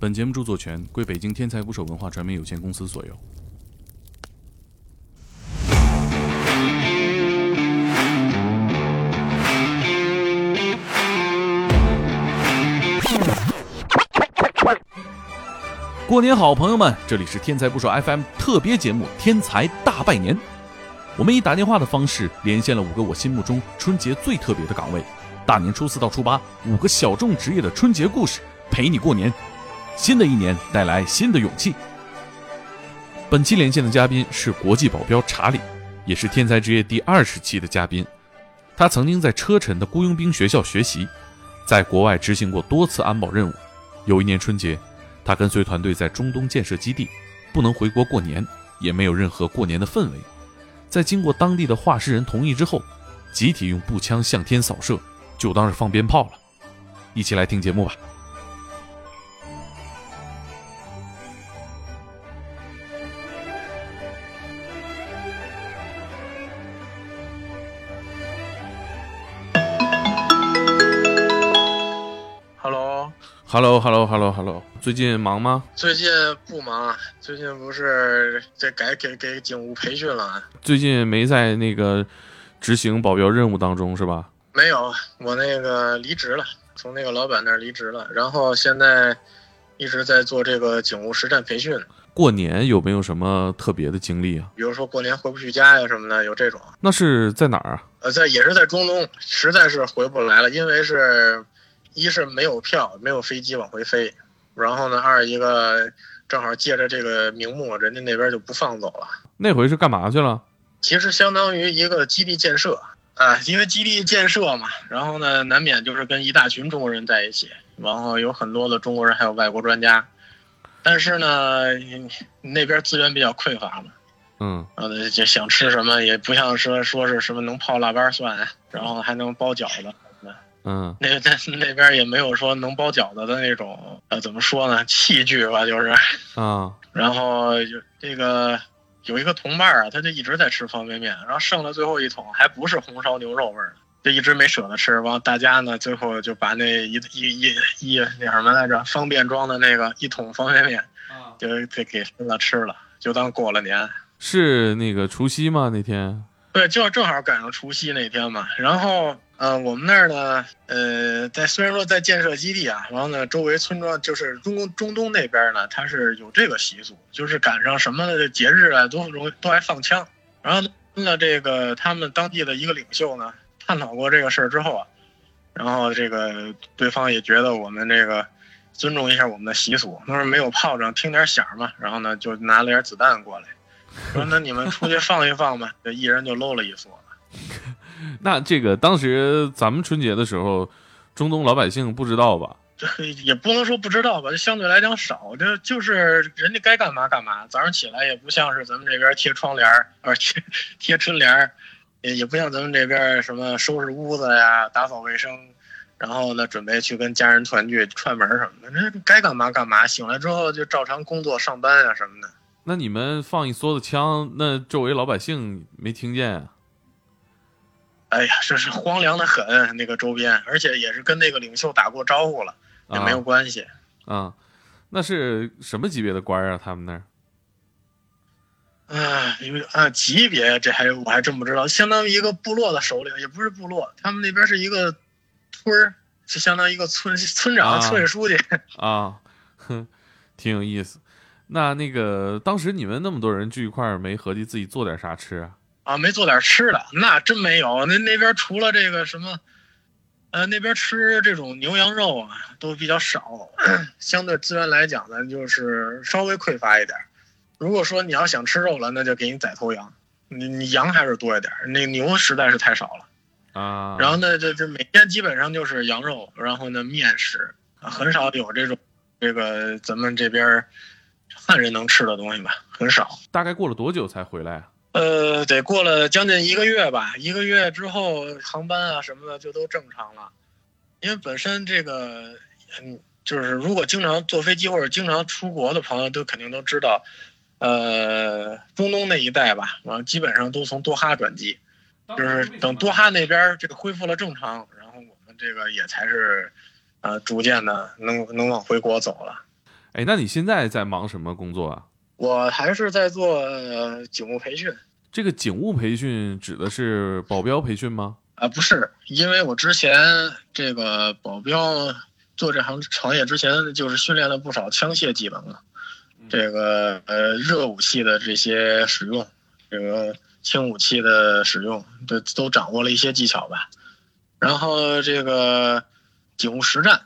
本节目著作权归北京天才捕手文化传媒有限公司所有。过年好，朋友们！这里是天才捕手 FM 特别节目《天才大拜年》。我们以打电话的方式连线了五个我心目中春节最特别的岗位。大年初四到初八，五个小众职业的春节故事，陪你过年。新的一年带来新的勇气。本期连线的嘉宾是国际保镖查理，也是天才职业第二十期的嘉宾。他曾经在车臣的雇佣兵学校学习，在国外执行过多次安保任务。有一年春节。他跟随团队在中东建设基地，不能回国过年，也没有任何过年的氛围。在经过当地的画室人同意之后，集体用步枪向天扫射，就当是放鞭炮了。一起来听节目吧。Hello，Hello，Hello，Hello，最近忙吗？最近不忙，最近不是在改给给警务培训了。最近没在那个执行保镖任务当中是吧？没有，我那个离职了，从那个老板那儿离职了，然后现在一直在做这个警务实战培训。过年有没有什么特别的经历啊？比如说过年回不去家呀什么的，有这种。那是在哪儿啊？呃，在也是在中东，实在是回不来了，因为是。一是没有票，没有飞机往回飞，然后呢，二一个正好借着这个名目，人家那边就不放走了。那回是干嘛去了？其实相当于一个基地建设啊，因为基地建设嘛，然后呢，难免就是跟一大群中国人在一起，然后有很多的中国人，还有外国专家。但是呢，那边资源比较匮乏嘛，嗯，呃，就想吃什么也不像说说是什么能泡腊八蒜，然后还能包饺子。嗯，那在那边也没有说能包饺子的那种，呃，怎么说呢？器具吧，就是啊。然后就这个有一个同伴啊，他就一直在吃方便面，然后剩了最后一桶，还不是红烧牛肉味儿的，就一直没舍得吃。完，大家呢最后就把那一一一一那什么来着，方便装的那个一桶方便面，就给给分了吃了，就当过了年。是那个除夕吗？那天？对，就正好赶上除夕那天嘛。然后。呃，我们那儿呢，呃，在虽然说在建设基地啊，然后呢，周围村庄就是中中东那边呢，它是有这个习俗，就是赶上什么的节日啊，都容都爱放枪。然后呢，这个他们当地的一个领袖呢，探讨过这个事儿之后啊，然后这个对方也觉得我们这个尊重一下我们的习俗，他说没有炮仗，听点响嘛，然后呢，就拿了点子弹过来，说那你们出去放一放吧，就一人就搂了一梭。那这个当时咱们春节的时候，中东老百姓不知道吧？这 也不能说不知道吧，就相对来讲少。这就是人家该干嘛干嘛。早上起来也不像是咱们这边贴窗帘儿，而 贴贴春联儿，也也不像咱们这边什么收拾屋子呀、打扫卫生，然后呢准备去跟家人团聚、串门什么的。这该干嘛干嘛。醒来之后就照常工作、上班啊什么的。那你们放一梭子枪，那周围老百姓没听见啊？哎呀，这是荒凉的很，那个周边，而且也是跟那个领袖打过招呼了，也没有关系。啊，那是什么级别的官啊？他们那儿？啊，因为啊级别，这还我还真不知道，相当于一个部落的首领，也不是部落，他们那边是一个村儿，就相当于一个村村长、村委书记。啊，哼，挺有意思。那那个当时你们那么多人聚一块儿，没合计自己做点啥吃啊？啊，没做点吃的，那真没有。那那边除了这个什么，呃，那边吃这种牛羊肉啊，都比较少，相对资源来讲呢，就是稍微匮乏一点。如果说你要想吃肉了，那就给你宰头羊。你你羊还是多一点，那牛实在是太少了啊。然后呢，这这每天基本上就是羊肉，然后呢面食，很少有这种这个咱们这边汉人能吃的东西吧，很少。大概过了多久才回来啊？呃，得过了将近一个月吧，一个月之后航班啊什么的就都正常了，因为本身这个，嗯，就是如果经常坐飞机或者经常出国的朋友都肯定都知道，呃，中东那一带吧，然后基本上都从多哈转机，就是等多哈那边这个恢复了正常，然后我们这个也才是，呃，逐渐的能能往回国走了。哎，那你现在在忙什么工作啊？我还是在做呃警务培训这个警务培训指的是保镖培训吗？啊，不是，因为我之前这个保镖做这行行业之前，就是训练了不少枪械技能啊，这个呃热武器的这些使用，这个轻武器的使用，都都掌握了一些技巧吧。然后这个警务实战，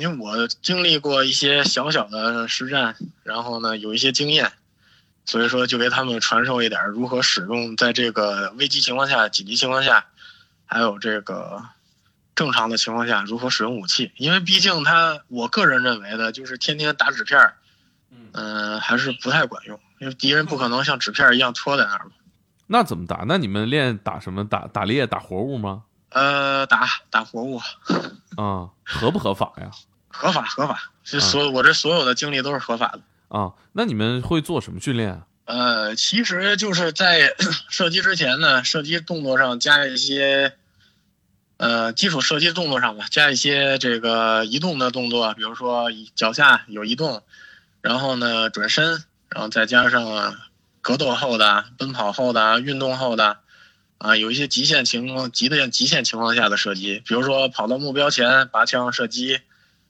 因为我经历过一些小小的实战，然后呢有一些经验，所以说就给他们传授一点如何使用，在这个危机情况下、紧急情况下，还有这个正常的情况下如何使用武器。因为毕竟他，我个人认为的就是天天打纸片儿，嗯、还是不太管用，因为敌人不可能像纸片一样戳在那儿嘛。那怎么打？那你们练打什么？打打猎、打活物吗？呃，打打活物，啊，合不合法呀？合 法合法，这所有我这所有的经历都是合法的。啊，那你们会做什么训练啊？呃，其实就是在 射击之前呢，射击动作上加一些，呃，基础射击动作上吧，加一些这个移动的动作，比如说脚下有移动，然后呢转身，然后再加上格斗后的、奔跑后的、运动后的，啊，有一些极限情况、极的极限情况下的射击，比如说跑到目标前拔枪射击，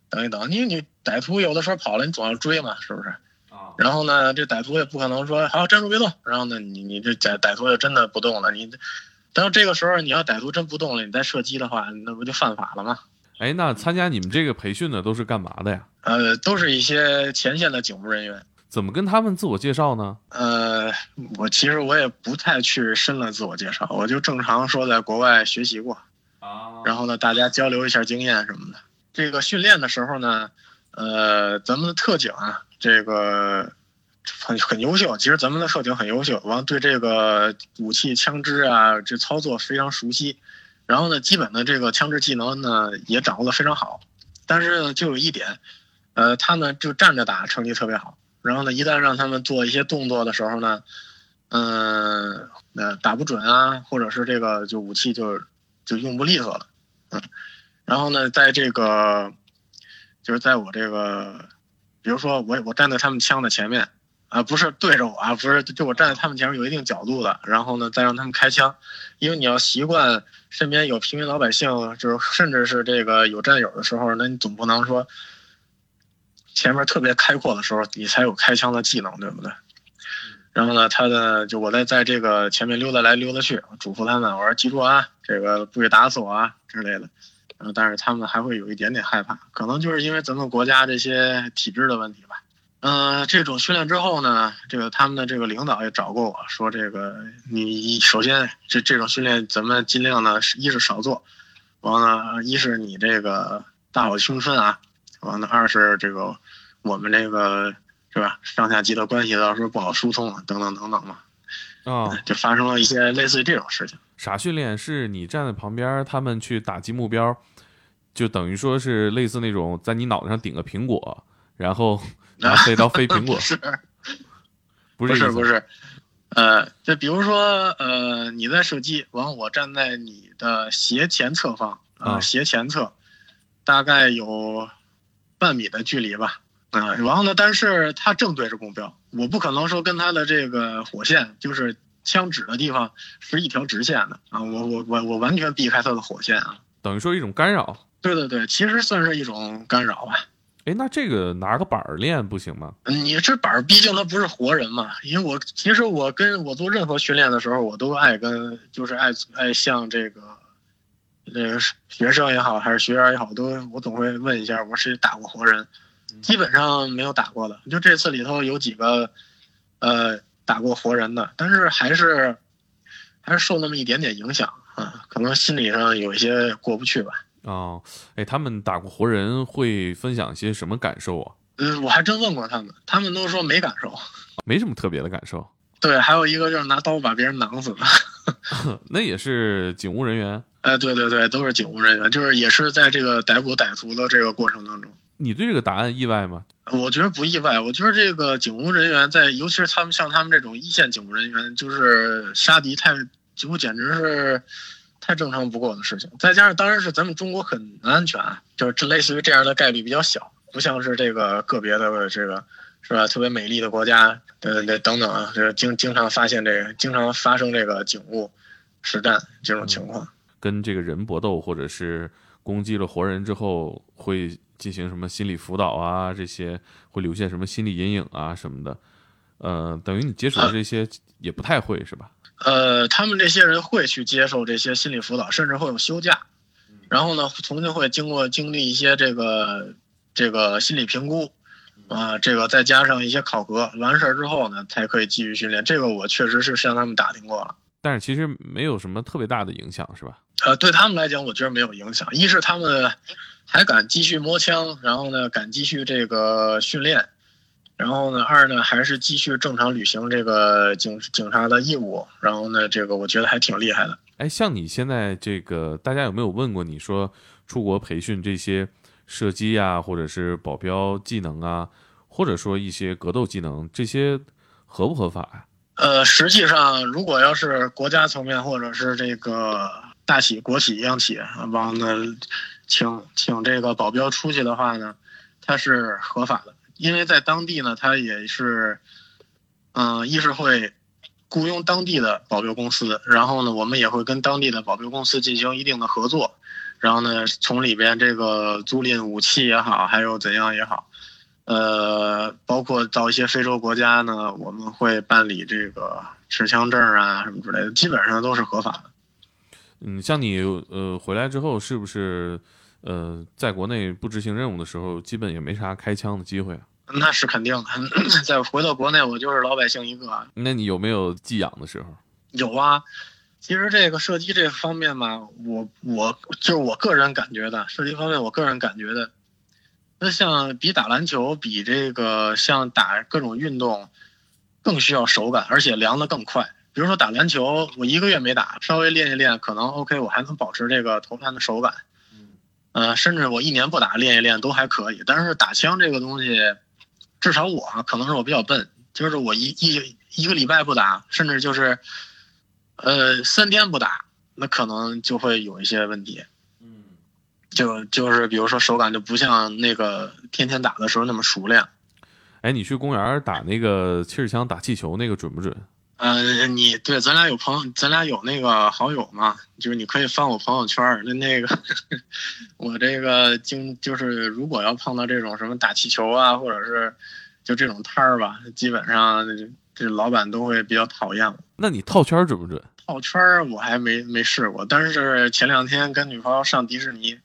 等一等，你你歹徒有的时候跑了，你总要追嘛，是不是？啊，然后呢，这歹徒也不可能说好站住别动，然后呢，你你这歹歹徒就真的不动了，你，但是这个时候你要歹徒真不动了，你再射击的话，那不就犯法了吗？哎，那参加你们这个培训的都是干嘛的呀？呃，都是一些前线的警务人员。怎么跟他们自我介绍呢？呃，我其实我也不太去深了自我介绍，我就正常说在国外学习过，啊然后呢，大家交流一下经验什么的。这个训练的时候呢，呃，咱们的特警啊，这个很很优秀。其实咱们的特警很优秀，完对这个武器、枪支啊，这操作非常熟悉。然后呢，基本的这个枪支技能呢也掌握的非常好。但是呢，就有一点，呃，他呢就站着打成绩特别好。然后呢，一旦让他们做一些动作的时候呢，嗯、呃，打不准啊，或者是这个就武器就就用不利索了，嗯，然后呢，在这个就是在我这个，比如说我我站在他们枪的前面啊，不是对着我啊，不是就我站在他们前面有一定角度的，然后呢再让他们开枪，因为你要习惯身边有平民老百姓，就是甚至是这个有战友的时候，那你总不能说前面特别开阔的时候，你才有开枪的技能，对不对？然后呢，他的就我在在这个前面溜达来溜达去，我嘱咐他们，我说记住啊，这个不许打死我啊之类的。然后，但是他们还会有一点点害怕，可能就是因为咱们国家这些体制的问题吧。嗯、这种训练之后呢，这个他们的这个领导也找过我说，这个你首先这这种训练咱们尽量呢，一是少做，完了，一是你这个大好青春啊，完了，二是这个我们这个是吧，上下级的关系到时候不好疏通啊，等等等等嘛，啊，就发生了一些类似于这种事情。啥训练？是你站在旁边，他们去打击目标，就等于说是类似那种在你脑袋上顶个苹果，然后 拿飞刀飞苹果不，是不是不是呃，就比如说呃，你在射击，完我站在你的斜前侧方啊、啊斜前侧，大概有半米的距离吧。啊、然后呢，但是他正对着目标，我不可能说跟他的这个火线，就是枪指的地方是一条直线的啊，我我我我完全避开他的火线啊。等于说一种干扰。对对对，其实算是一种干扰吧。哎，那这个拿个板儿练不行吗？你这板儿毕竟他不是活人嘛，因为我其实我跟我做任何训练的时候，我都爱跟就是爱爱向这个这个学生也好，还是学员也好，都我总会问一下，我是打过活人？基本上没有打过的，就这次里头有几个呃打过活人的，但是还是还是受那么一点点影响啊，可能心理上有一些过不去吧。哦，哎，他们打过活人会分享些什么感受啊？嗯，我还真问过他们，他们都说没感受。没什么特别的感受。对，还有一个就是拿刀把别人囊死的。那也是警务人员。哎，对对对，都是警务人员，就是也是在这个逮捕歹徒的这个过程当中，你对这个答案意外吗？我觉得不意外。我觉得这个警务人员在，尤其是他们像他们这种一线警务人员，就是杀敌太几乎简直是太正常不过的事情。再加上当然是咱们中国很安全啊，就是这类似于这样的概率比较小。不像是这个个别的这个是吧？特别美丽的国家，对对等等啊，就是经经常发现这个，经常发生这个警务实战这种情况。跟这个人搏斗，或者是攻击了活人之后，会进行什么心理辅导啊？这些会留下什么心理阴影啊什么的？呃，等于你接触的这些也不太会是吧？呃，他们这些人会去接受这些心理辅导，甚至会有休假，然后呢，重新会经过经历一些这个这个心理评估，啊，这个再加上一些考核，完事儿之后呢，才可以继续训练。这个我确实是向他们打听过了，但是其实没有什么特别大的影响，是吧？呃，对他们来讲，我觉得没有影响。一是他们还敢继续摸枪，然后呢，敢继续这个训练。然后呢，二呢还是继续正常履行这个警警察的义务。然后呢，这个我觉得还挺厉害的。哎，像你现在这个，大家有没有问过你说出国培训这些射击啊，或者是保镖技能啊，或者说一些格斗技能，这些合不合法呀？呃，实际上，如果要是国家层面或者是这个大企国企央企往呢请请这个保镖出去的话呢，它是合法的。因为在当地呢，他也是，嗯，一是会雇佣当地的保镖公司，然后呢，我们也会跟当地的保镖公司进行一定的合作，然后呢，从里边这个租赁武器也好，还有怎样也好，呃，包括到一些非洲国家呢，我们会办理这个持枪证啊什么之类的，基本上都是合法的。嗯，像你呃回来之后，是不是呃在国内不执行任务的时候，基本也没啥开枪的机会啊？那是肯定的。再回到国内，我就是老百姓一个。那你有没有寄养的时候？有啊。其实这个射击这方面吧，我我就是我个人感觉的射击方面，我个人感觉的，那像比打篮球，比这个像打各种运动，更需要手感，而且凉的更快。比如说打篮球，我一个月没打，稍微练一练，可能 OK，我还能保持这个投篮的手感。嗯。甚至我一年不打，练一练都还可以。但是打枪这个东西。至少我可能是我比较笨，就是我一一一个礼拜不打，甚至就是，呃，三天不打，那可能就会有一些问题。嗯，就就是比如说手感就不像那个天天打的时候那么熟练。哎，你去公园打那个气势枪打气球那个准不准？呃，你对，咱俩有朋友，咱俩有那个好友嘛，就是你可以翻我朋友圈儿那那个，我这个经就是如果要碰到这种什么打气球啊，或者是就这种摊儿吧，基本上这老板都会比较讨厌我。那你套圈准不准？套圈我还没没试过，但是前两天跟女朋友上迪士尼，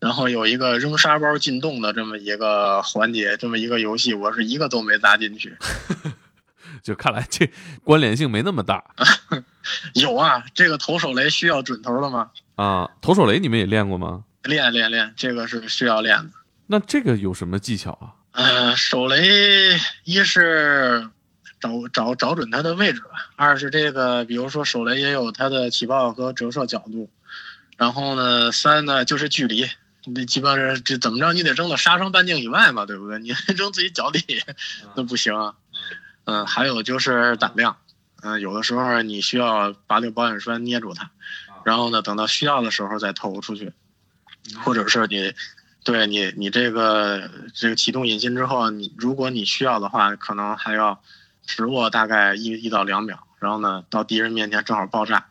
然后有一个扔沙包进洞的这么一个环节，这么一个游戏，我是一个都没砸进去。就看来这关联性没那么大。有啊，这个投手雷需要准头的吗？啊，投手雷你们也练过吗？练练练，这个是需要练的。那这个有什么技巧啊？呃，手雷一是找找找准它的位置吧，二是这个比如说手雷也有它的起爆和折射角度，然后呢，三呢就是距离，你基本上这怎么着你得扔到杀伤半径以外嘛，对不对？你 扔自己脚底那不行啊。嗯，还有就是胆量，嗯，有的时候你需要把这个保险栓捏住它，然后呢，等到需要的时候再投出去，或者是你，对你，你这个这个启动引信之后，你如果你需要的话，可能还要持握大概一一到两秒，然后呢，到敌人面前正好爆炸。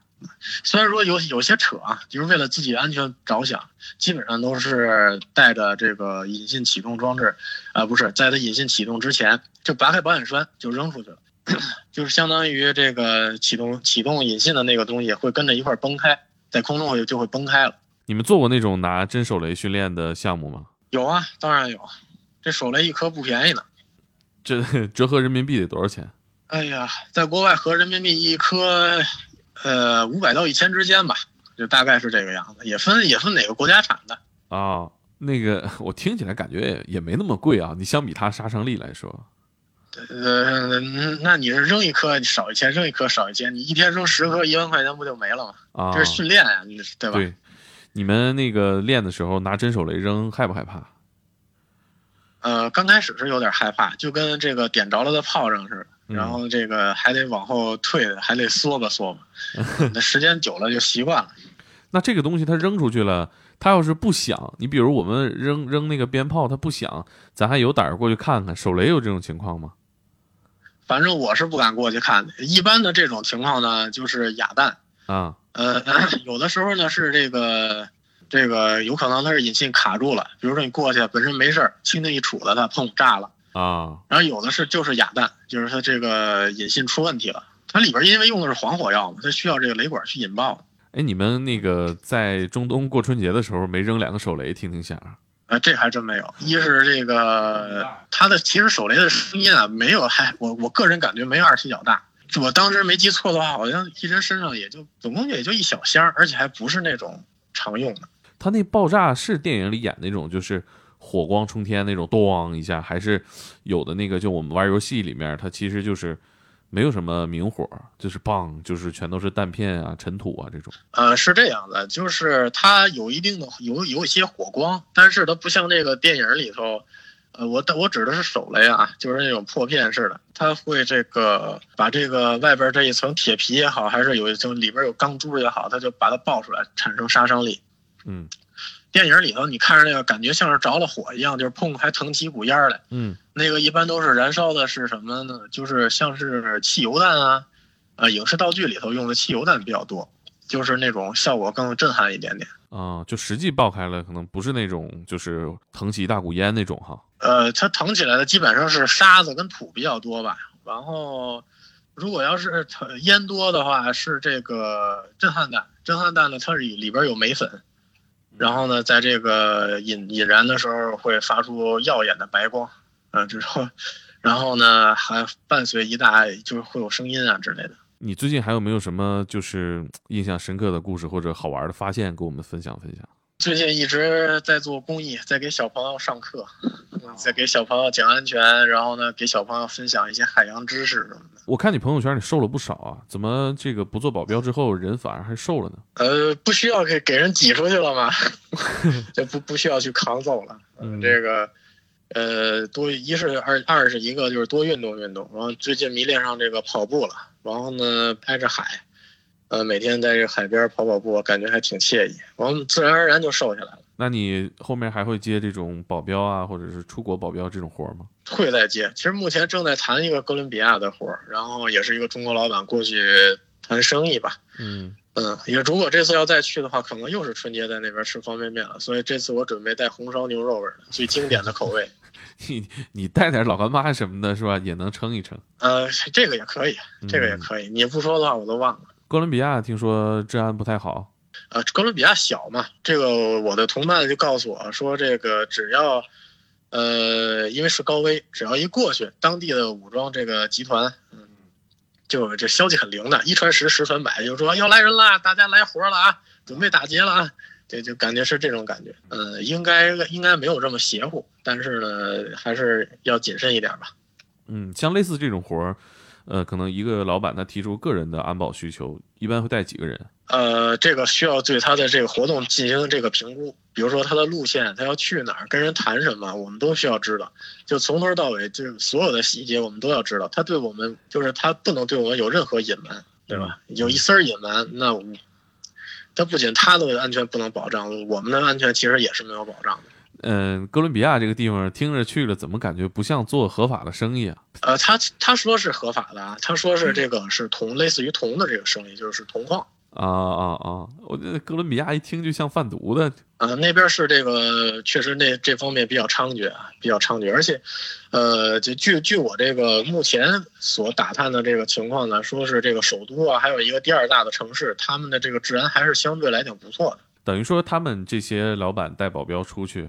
虽然说有有些扯啊，就是为了自己安全着想，基本上都是带着这个引信启动装置，啊，不是在它引信启动之前就拔开保险栓就扔出去了，就是相当于这个启动启动引信的那个东西会跟着一块崩开，在空中会就会崩开了。你们做过那种拿真手雷训练的项目吗？有啊，当然有，这手雷一颗不便宜呢，这 折合人民币得多少钱？哎呀，在国外合人民币一颗。呃，五百到一千之间吧，就大概是这个样子，也分也分哪个国家产的啊。那个我听起来感觉也也没那么贵啊，你相比它杀伤力来说，呃，那你是扔一颗少一千，扔一颗少一千，你一天扔十颗，一万块钱不就没了吗？啊，这是训练呀，对吧？对，你们那个练的时候拿真手雷扔害不害怕？呃，刚开始是有点害怕，就跟这个点着了的炮仗似的。然后这个还得往后退，还得缩吧缩吧，那时间久了就习惯了。那这个东西它扔出去了，它要是不响，你比如我们扔扔那个鞭炮，它不响，咱还有胆儿过去看看。手雷有这种情况吗？反正我是不敢过去看的。一般的这种情况呢，就是哑弹。啊，呃，有的时候呢是这个这个有可能它是引信卡住了，比如说你过去本身没事儿，轻轻一杵子它，砰炸了。啊，然后有的是就是哑弹，就是它这个引信出问题了。它里边因为用的是黄火药嘛，它需要这个雷管去引爆。哎，你们那个在中东过春节的时候没扔两个手雷听听响？啊，这还真没有。一是这个它的其实手雷的声音啊，没有还我我个人感觉没二踢脚大。我当时没记错的话，好像一人身上也就总共也就一小箱，而且还不是那种常用的。它那爆炸是电影里演那种，就是火光冲天那种，咣一下，还是有的那个就我们玩游戏里面，它其实就是没有什么明火，就是棒，就是全都是弹片啊、尘土啊这种。呃，是这样的，就是它有一定的有有一些火光，但是它不像那个电影里头。呃，我我指的是手雷啊，就是那种破片式的，它会这个把这个外边这一层铁皮也好，还是有一层里边有钢珠也好，它就把它爆出来，产生杀伤力。嗯，电影里头你看着那个感觉像是着了火一样，就是砰还腾起一股烟来。嗯，那个一般都是燃烧的是什么呢？就是像是汽油弹啊，呃，影视道具里头用的汽油弹比较多，就是那种效果更震撼一点点。啊，就实际爆开了，可能不是那种就是腾起一大股烟那种哈。呃，它腾起来的基本上是沙子跟土比较多吧。然后，如果要是烟多的话，是这个震撼弹。震撼弹呢，它里里边有镁粉，然后呢，在这个引引燃的时候会发出耀眼的白光，嗯，之后，然后呢还伴随一大就是会有声音啊之类的。你最近还有没有什么就是印象深刻的故事或者好玩的发现，跟我们分享分享？最近一直在做公益，在给小朋友上课，在给小朋友讲安全，然后呢，给小朋友分享一些海洋知识什么的。我看你朋友圈你瘦了不少啊，怎么这个不做保镖之后人反而还瘦了呢？呃，不需要给给人挤出去了吗？就不不需要去扛走了。嗯，这个，呃，多一是二二是一个就是多运动运动，然后最近迷恋上这个跑步了，然后呢拍着海。呃，每天在这海边跑跑步，感觉还挺惬意，完自然而然就瘦下来了。那你后面还会接这种保镖啊，或者是出国保镖这种活吗？会再接。其实目前正在谈一个哥伦比亚的活，然后也是一个中国老板过去谈生意吧。嗯嗯，也如果这次要再去的话，可能又是春节在那边吃方便面了。所以这次我准备带红烧牛肉味的最经典的口味。你你带点老干妈什么的，是吧？也能撑一撑。呃，这个也可以，这个也可以。你不说的话，我都忘了。哥伦比亚听说治安不太好，呃，哥伦比亚小嘛，这个我的同伴就告诉我说，这个只要，呃，因为是高危，只要一过去，当地的武装这个集团，嗯，就这消息很灵的，一传十，十传百，就说要来人了，大家来活了啊，准备打劫了啊，这就感觉是这种感觉，呃，应该应该没有这么邪乎，但是呢，还是要谨慎一点吧。嗯，像类似这种活儿。呃，可能一个老板他提出个人的安保需求，一般会带几个人？呃，这个需要对他的这个活动进行这个评估，比如说他的路线，他要去哪儿，跟人谈什么，我们都需要知道。就从头到尾，就是所有的细节我们都要知道。他对我们，就是他不能对我们有任何隐瞒，对吧？有一丝隐瞒，那我他不仅他的安全不能保障，我们的安全其实也是没有保障的。嗯，哥伦比亚这个地方听着去了，怎么感觉不像做合法的生意啊？呃，他他说是合法的啊，他说是这个是铜，类似于铜的这个生意，就是铜矿。啊啊啊！我觉得哥伦比亚一听就像贩毒的。呃，那边是这个，确实那这方面比较猖獗，比较猖獗。而且，呃，就据据我这个目前所打探的这个情况呢，说是这个首都啊，还有一个第二大的城市，他们的这个治安还是相对来讲不错的。等于说，他们这些老板带保镖出去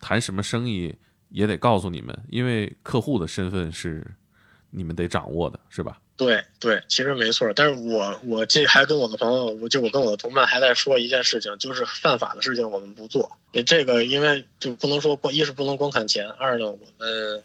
谈什么生意，也得告诉你们，因为客户的身份是你们得掌握的，是吧？对对，其实没错。但是我我这还跟我的朋友，我就我跟我的同伴还在说一件事情，就是犯法的事情我们不做。这个因为就不能说光一是不能光看钱，二呢我们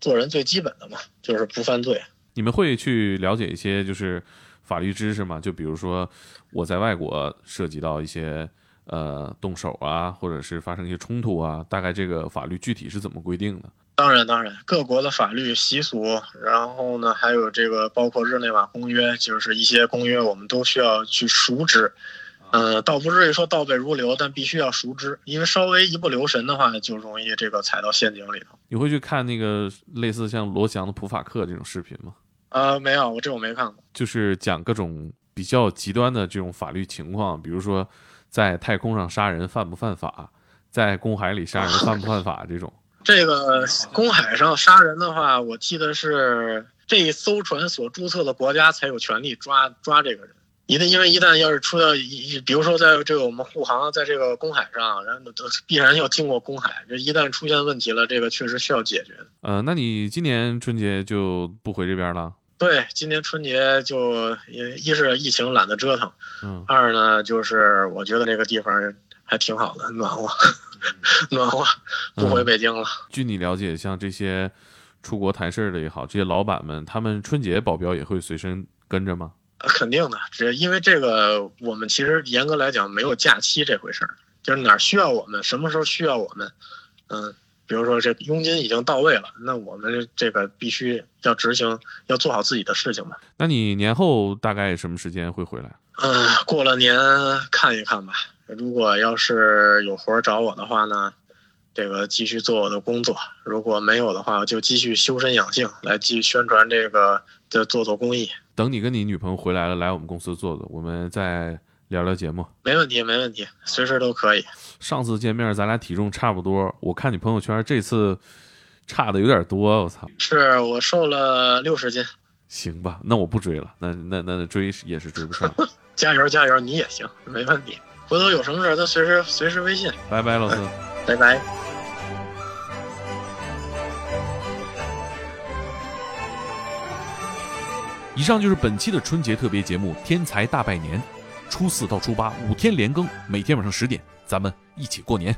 做人最基本的嘛，就是不犯罪。你们会去了解一些就是法律知识吗？就比如说我在外国涉及到一些。呃，动手啊，或者是发生一些冲突啊，大概这个法律具体是怎么规定的？当然，当然，各国的法律习俗，然后呢，还有这个包括日内瓦公约，就是一些公约，我们都需要去熟知。呃，倒不至于说倒背如流，但必须要熟知，因为稍微一不留神的话，就容易这个踩到陷阱里头。你会去看那个类似像罗翔的普法课这种视频吗？呃，没有，我这我没看过。就是讲各种比较极端的这种法律情况，比如说在太空上杀人犯不犯法，在公海里杀人犯不犯法这种。这个公海上杀人的话，我记得是这一艘船所注册的国家才有权利抓抓这个人。一旦因为一旦要是出到一，比如说在这个我们护航在这个公海上，然后都必然要经过公海，这一旦出现问题了，这个确实需要解决的。呃，那你今年春节就不回这边了？对，今年春节就一一是疫情懒得折腾，嗯，二呢就是我觉得这个地方还挺好的，暖和，暖和，不回北京了。据你了解，像这些出国谈事儿的也好，这些老板们，他们春节保镖也会随身跟着吗？肯定的，只因为这个，我们其实严格来讲没有假期这回事儿，就是哪儿需要我们，什么时候需要我们，嗯，比如说这佣金已经到位了，那我们这个必须要执行，要做好自己的事情嘛。那你年后大概什么时间会回来？嗯，过了年看一看吧。如果要是有活找我的话呢，这个继续做我的工作；如果没有的话，就继续修身养性，来继续宣传这个，就做做公益。等你跟你女朋友回来了，来我们公司坐坐，我们再聊聊节目。没问题，没问题，随时都可以。上次见面咱俩体重差不多，我看你朋友圈这次差的有点多，我操！是我瘦了六十斤。行吧，那我不追了，那那那追也是追不上。加油加油，你也行，没问题。回头有什么事咱随时随时微信。拜拜，老师。拜拜。以上就是本期的春节特别节目《天才大拜年》，初四到初八五天连更，每天晚上十点，咱们一起过年。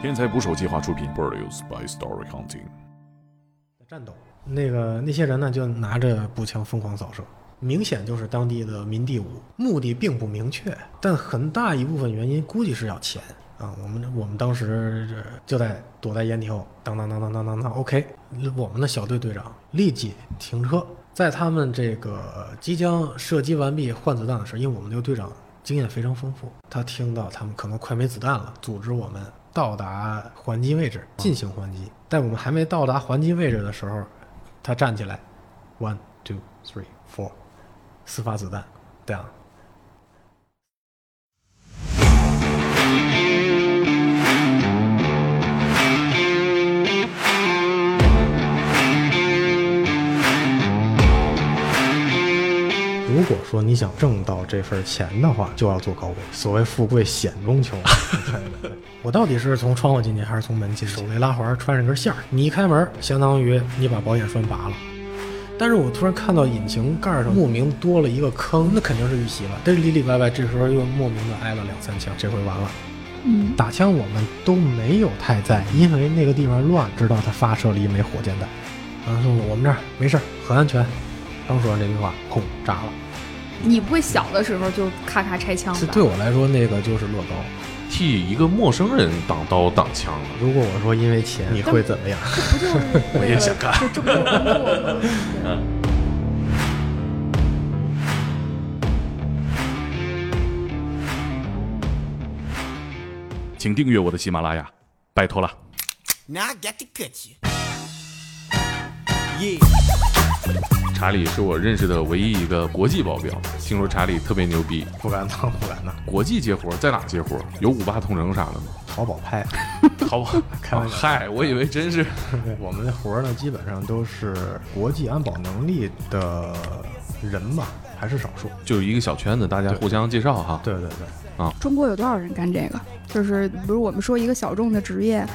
天才捕手计划出品，Produced by Story Hunting。战斗。那个那些人呢，就拿着步枪疯狂扫射，明显就是当地的民地武，目的并不明确，但很大一部分原因估计是要钱啊。我们我们当时就在躲在掩体后，当当当当当当当，OK，我们的小队队长立即停车，在他们这个即将射击完毕换子弹的时候，因为我们这个队长经验非常丰富，他听到他们可能快没子弹了，组织我们到达还击位置进行还击。在我们还没到达还击位置的时候。他站起来，one two three four，四发子弹，down。如果说你想挣到这份钱的话，就要做高危。所谓富贵险中求。我到底是从窗户进去还是从门进？手雷拉环，穿上根线儿。你一开门，相当于你把保险栓拔了。但是我突然看到引擎盖上莫名多了一个坑，那肯定是遇袭了。但是里里外外这时候又莫名的挨了两三枪，这回完了。嗯，打枪我们都没有太在意，因为那个地方乱，知道他发射了一枚火箭弹。然后我们这儿没事，很安全。刚说完这句话，砰，炸了。你不会小的时候就咔咔拆枪吧？对我来说，那个就是乐高。替一个陌生人挡刀挡枪了。如果我说因为钱，你会怎么样？这不就是 我也想干。请订阅我的喜马拉雅，拜托了。查理是我认识的唯一一个国际保镖，听说查理特别牛逼，不敢当，不敢当。国际接活，在哪接活？有五八同城啥的吗？淘宝拍，淘宝 开玩笑。嗨，我以为真是。我们的活呢，基本上都是国际安保能力的人吧，还是少数，就是一个小圈子，大家互相介绍哈。对对对，啊，中国有多少人干这个？就是比如我们说一个小众的职业。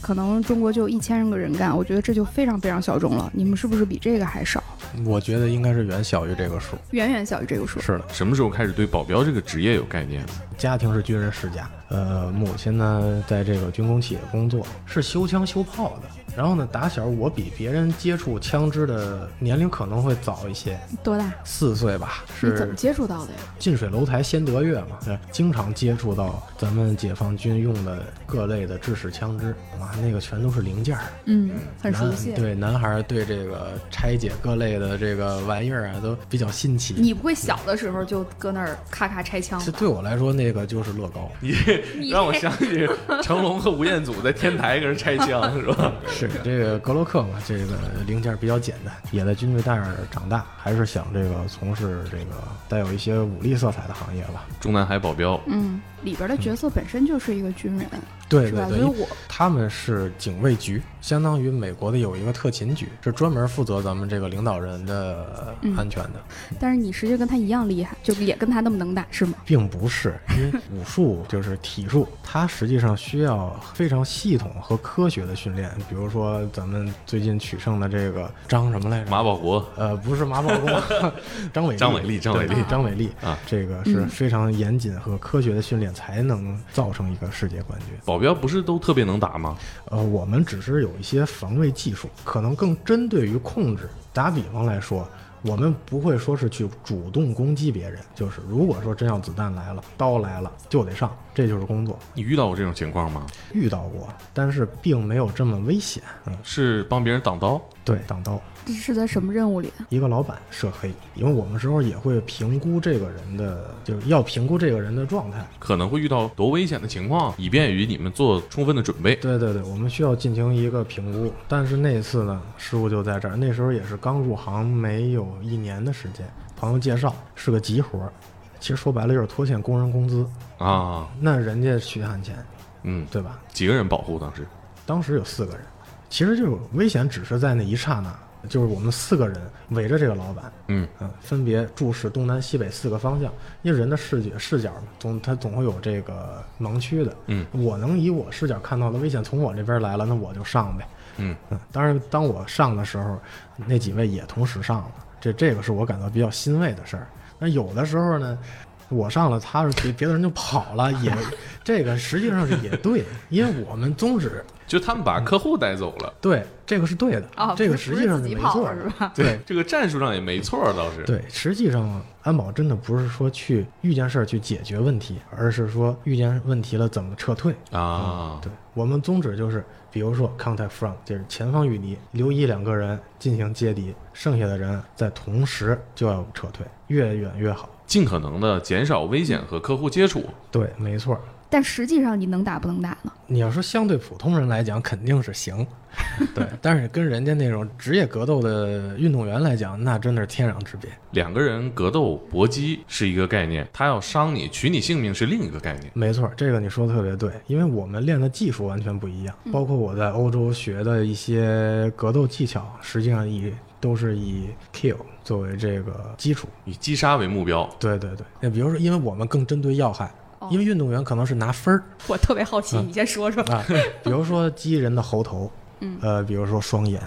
可能中国就一千个人干，我觉得这就非常非常小众了。你们是不是比这个还少？我觉得应该是远小于这个数，远远小于这个数。是的。什么时候开始对保镖这个职业有概念？家庭是军人世家，呃，母亲呢在这个军工企业工作，是修枪修炮的。然后呢，打小我比别人接触枪支的年龄可能会早一些，多大？四岁吧。是怎么接触到的呀？近水楼台先得月嘛，对经常接触到咱们解放军用的各类的制式枪支，哇，那个全都是零件儿。嗯，很熟悉。对，男孩儿对这个拆解各类的这个玩意儿啊，都比较新奇。你不会小的时候就搁那儿咔咔拆枪吧？这对我来说，那个就是乐高。你让我想起成龙和吴彦祖在天台跟人拆枪 是吧？是这个格洛克嘛，这个零件比较简单，也在军队带儿长大，还是想这个从事这个带有一些武力色彩的行业吧。中南海保镖，嗯，里边的角色本身就是一个军人，对是吧？对对，所以我他们是警卫局，相当于美国的有一个特勤局，是专门负责咱们这个领导人的嗯安全的，但是你实际跟他一样厉害，就也跟他那么能打，是吗？并不是因为武术就是体术，它实际上需要非常系统和科学的训练。比如说咱们最近取胜的这个张什么来着？马保国呃，不是马保国，张 伟张伟丽张伟丽张伟丽啊，这个是嗯非常严谨和科学的训练才能造成一个世界冠军。保镖不是都特别能打吗？呃，我们只是有一些防卫技术，可能更针对于控制。打比方来说，我们不会说是去主动攻击别人，就是如果说真要子弹来了，刀来了就得上，这就是工作。你遇到过这种情况吗？遇到过，但是并没有这么危险。嗯，是帮别人挡刀？对，挡刀。这是在什么任务里？一个老板涉黑，因为我们时候也会评估这个人的，就是要评估这个人的状态。可能会遇到多危险的情况，以便于你们做充分的准备。对对对，我们需要进行一个评估。但是那次呢，失误就在这儿。那时候也是刚入行没有一年的时间，朋友介绍是个急活儿，其实说白了就是拖欠工人工资。啊，那人家血汗钱，嗯，对吧？几个人保护当时？当时有四个人，其实就是危险只是在那一刹那，就是我们四个人围着这个老板，嗯嗯，分别注视东南西北四个方向，因为人的视觉视角嘛，总他总会有这个盲区的。嗯我能以我视角看到的危险从我这边来了，那我就上呗。嗯嗯，当然，当我上的时候，那几位也同时上了，这这个是我感到比较欣慰的事儿。那有的时候呢，我上了，他是别别的人就跑了，也这个实际上是也对，因为我们宗旨就他们把客户带走了，对这个是对的，哦，这个实际上不是没错的。是吧？对这个战术上也没错，倒是。对，实际上安保真的不是说去遇见事儿去解决问题，而是说遇见问题了怎么撤退。啊，对我们宗旨就是，比如说 contact front，就是前方与敌，留一两个人进行接敌，剩下的人在同时就要撤退，越远越好。尽可能的减少危险和客户接触。对，没错。但实际上你能打不能打呢？你要说相对普通人来讲，肯定是行，对。但是跟人家那种职业格斗的运动员来讲，那真的是天壤之别。两个人格斗搏击是一个概念，他要伤你、取你性命是另一个概念。没错，这个你说的特别对，因为我们练的技术完全不一样，包括我在欧洲学的一些格斗技巧，实际上以都是以 kill 作为这个基础。以击杀为目标，对对对，那比如说，因为我们更针对要害，因为运动员可能是拿分儿我特别好奇，你先说说。啊，比如说击人的喉头，嗯呃，比如说双眼，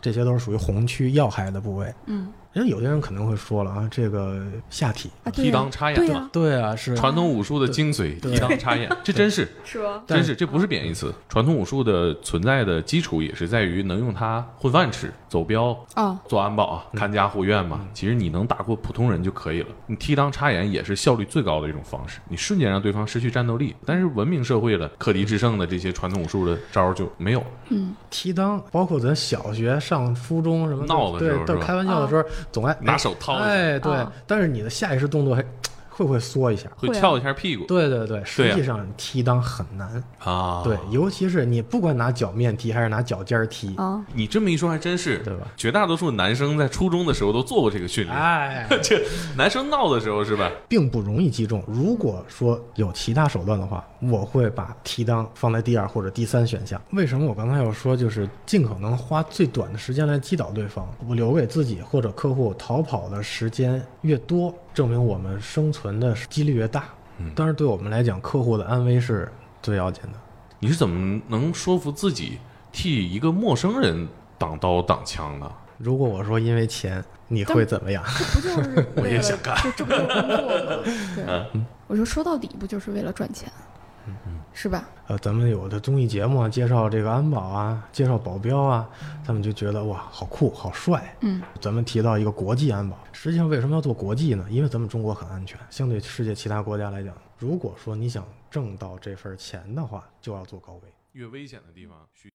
这些都是属于红区要害的部位。嗯因为有些人可能会说了啊，这个下体，啊，对提裆插眼嘛对啊，是传统武术的精髓，对提裆插眼，这真是 是吧？真是，这不是贬义词。传统武术的存在的基础也是在于能用它混饭吃、走镖、啊，做安保啊、看家护院嘛。其实你能打过普通人就可以了。你踢裆插眼也是效率最高的一种方式，你瞬间让对方失去战斗力。但是文明社会了，克敌制胜的这些传统武术的招儿就没有。嗯，踢裆，包括咱小学上初中什么闹的时候对，是开玩笑的时候总爱拿手掏哎，对啊，但是你的下意识动作还会不会缩一下？会翘一下屁股对对对，实际上踢裆很难，啊。对，尤其是你不管拿脚面踢还是拿脚尖儿踢，啊，你这么一说还真是，对吧？绝大多数男生在初中的时候都做过这个训练。哎，这男生闹的时候是吧？并不容易击中。如果说有其他手段的话，我会把踢裆放在第二或者第三选项。为什么我刚才要说，就是尽可能花最短的时间来击倒对方，我留给自己或者客户逃跑的时间越多，证明我们生存的几率越大。嗯当然，对我们来讲，客户的安危是最要紧的。你是怎么能说服自己替一个陌生人挡刀挡枪的？如果我说因为钱，你会怎么样？这不就是我为了也想干这这不就是工作吗？对，嗯我说说到底不就是为了赚钱，是吧？呃，咱们有的综艺节目啊，介绍这个安保啊，介绍保镖啊，他们就觉得哇，好酷，好帅。嗯，咱们提到一个国际安保，实际上为什么要做国际呢？因为咱们中国很安全，相对世界其他国家来讲，如果说你想挣到这份钱的话，就要做高危。越危险的地方需